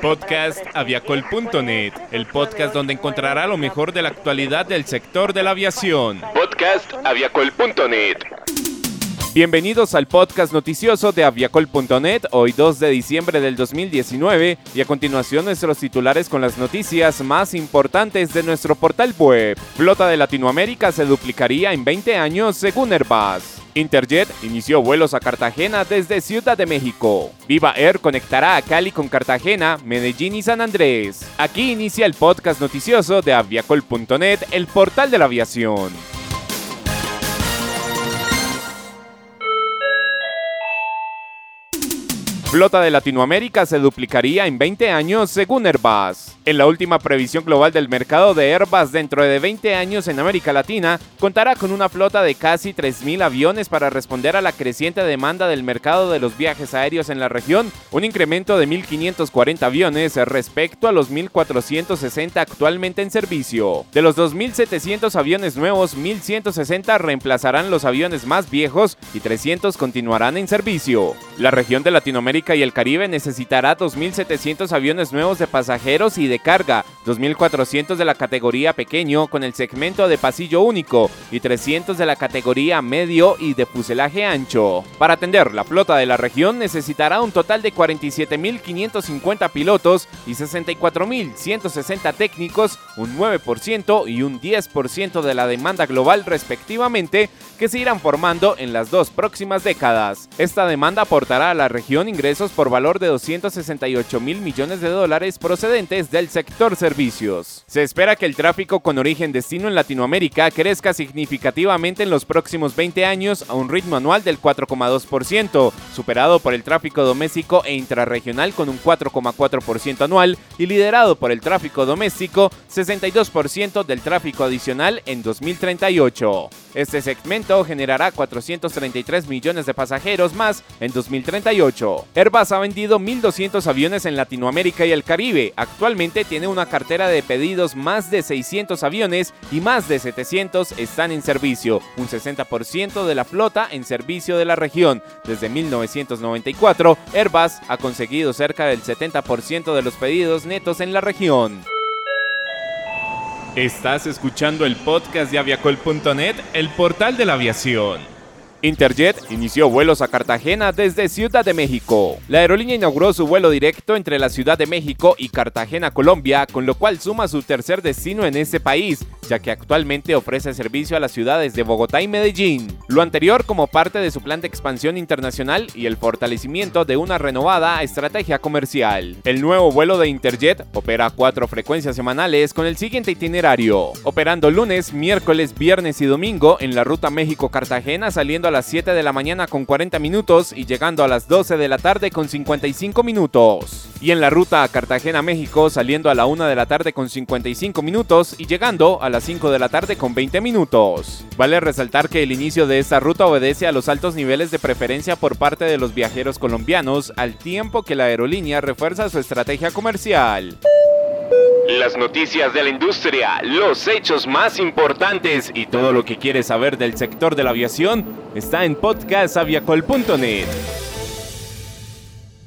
Podcast aviacol.net, el podcast donde encontrará lo mejor de la actualidad del sector de la aviación. Podcast aviacol.net. Bienvenidos al podcast noticioso de aviacol.net, hoy 2 de diciembre del 2019, y a continuación nuestros titulares con las noticias más importantes de nuestro portal web. Flota de Latinoamérica se duplicaría en 20 años según Airbus. Interjet inició vuelos a Cartagena desde Ciudad de México. Viva Air conectará a Cali con Cartagena, Medellín y San Andrés. Aquí inicia el podcast noticioso de aviacol.net, el portal de la aviación. Flota de Latinoamérica se duplicaría en 20 años según Airbus. En la última previsión global del mercado de Airbus dentro de 20 años en América Latina, contará con una flota de casi 3.000 aviones para responder a la creciente demanda del mercado de los viajes aéreos en la región, un incremento de 1.540 aviones respecto a los 1.460 actualmente en servicio. De los 2.700 aviones nuevos, 1.160 reemplazarán los aviones más viejos y 300 continuarán en servicio. La región de Latinoamérica y el Caribe necesitará 2.700 aviones nuevos de pasajeros y de carga, 2.400 de la categoría pequeño con el segmento de pasillo único y 300 de la categoría medio y de fuselaje ancho. Para atender la flota de la región necesitará un total de 47.550 pilotos y 64.160 técnicos, un 9% y un 10% de la demanda global respectivamente, que se irán formando en las dos próximas décadas. Esta demanda aportará a la región ingresos por valor de 268 mil millones de dólares procedentes del sector servicios. Se espera que el tráfico con origen destino en Latinoamérica crezca significativamente en los próximos 20 años a un ritmo anual del 4,2%, superado por el tráfico doméstico e intrarregional con un 4,4% anual y liderado por el tráfico doméstico 62% del tráfico adicional en 2038. Este segmento generará 433 millones de pasajeros más en 2038. Airbus ha vendido 1.200 aviones en Latinoamérica y el Caribe. Actualmente tiene una cartera de pedidos más de 600 aviones y más de 700 están en servicio, un 60% de la flota en servicio de la región. Desde 1994, Airbus ha conseguido cerca del 70% de los pedidos netos en la región. Estás escuchando el podcast de aviacol.net, el portal de la aviación. Interjet inició vuelos a Cartagena desde Ciudad de México. La aerolínea inauguró su vuelo directo entre la Ciudad de México y Cartagena, Colombia, con lo cual suma su tercer destino en ese país, ya que actualmente ofrece servicio a las ciudades de Bogotá y Medellín. Lo anterior como parte de su plan de expansión internacional y el fortalecimiento de una renovada estrategia comercial. El nuevo vuelo de Interjet opera cuatro frecuencias semanales con el siguiente itinerario, operando lunes, miércoles, viernes y domingo en la ruta México-Cartagena saliendo a las 7 de la mañana con 40 minutos y llegando a las 12 de la tarde con 55 minutos. Y en la ruta a Cartagena, México, saliendo a la 1 de la tarde con 55 minutos y llegando a las 5 de la tarde con 20 minutos. Vale resaltar que el inicio de esta ruta obedece a los altos niveles de preferencia por parte de los viajeros colombianos, al tiempo que la aerolínea refuerza su estrategia comercial. Las noticias de la industria, los hechos más importantes y todo lo que quieres saber del sector de la aviación está en podcastaviacol.net.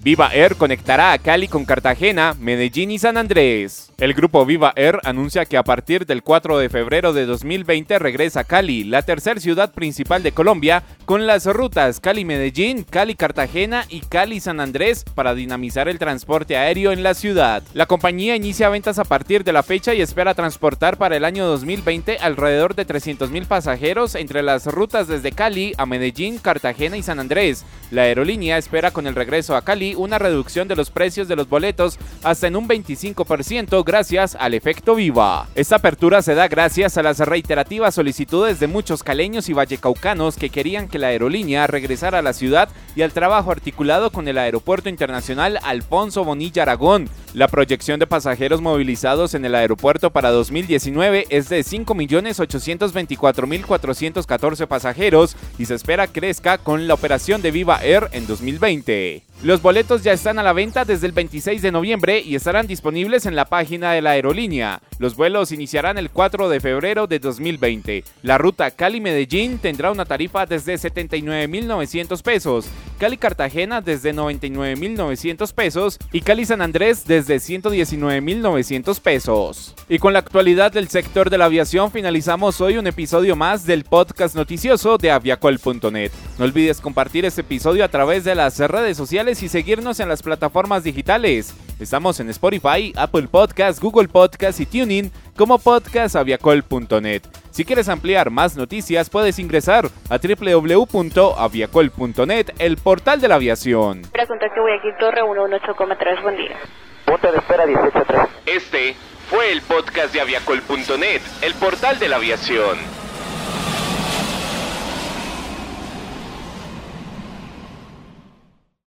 Viva Air conectará a Cali con Cartagena, Medellín y San Andrés. El grupo Viva Air anuncia que a partir del 4 de febrero de 2020 regresa a Cali, la tercera ciudad principal de Colombia, con las rutas Cali-Medellín, Cali-Cartagena y Cali-San Andrés para dinamizar el transporte aéreo en la ciudad. La compañía inicia ventas a partir de la fecha y espera transportar para el año 2020 alrededor de 300.000 pasajeros entre las rutas desde Cali a Medellín, Cartagena y San Andrés. La aerolínea espera con el regreso a Cali una reducción de los precios de los boletos hasta en un 25% gracias al efecto Viva. Esta apertura se da gracias a las reiterativas solicitudes de muchos caleños y vallecaucanos que querían que la aerolínea regresara a la ciudad y al trabajo articulado con el Aeropuerto Internacional Alfonso Bonilla Aragón. La proyección de pasajeros movilizados en el aeropuerto para 2019 es de 5.824.414 pasajeros y se espera crezca con la operación de Viva Air en 2020. Los boletos ya están a la venta desde el 26 de noviembre y estarán disponibles en la página de la aerolínea. Los vuelos iniciarán el 4 de febrero de 2020. La ruta Cali-Medellín tendrá una tarifa desde 79.900 pesos, Cali-Cartagena desde 99.900 pesos y Cali-San Andrés desde 119.900 pesos. Y con la actualidad del sector de la aviación finalizamos hoy un episodio más del podcast noticioso de aviacol.net. No olvides compartir este episodio a través de las redes sociales y seguirnos en las plataformas digitales. Estamos en Spotify, Apple Podcasts, Google Podcasts y TuneIn como podcastaviacol.net. Si quieres ampliar más noticias, puedes ingresar a www.aviacol.net, el portal de la aviación. Pregunta que voy aquí Torre 118,3, buen día. Punto de espera 183. Este fue el podcast de aviacol.net, el portal de la aviación.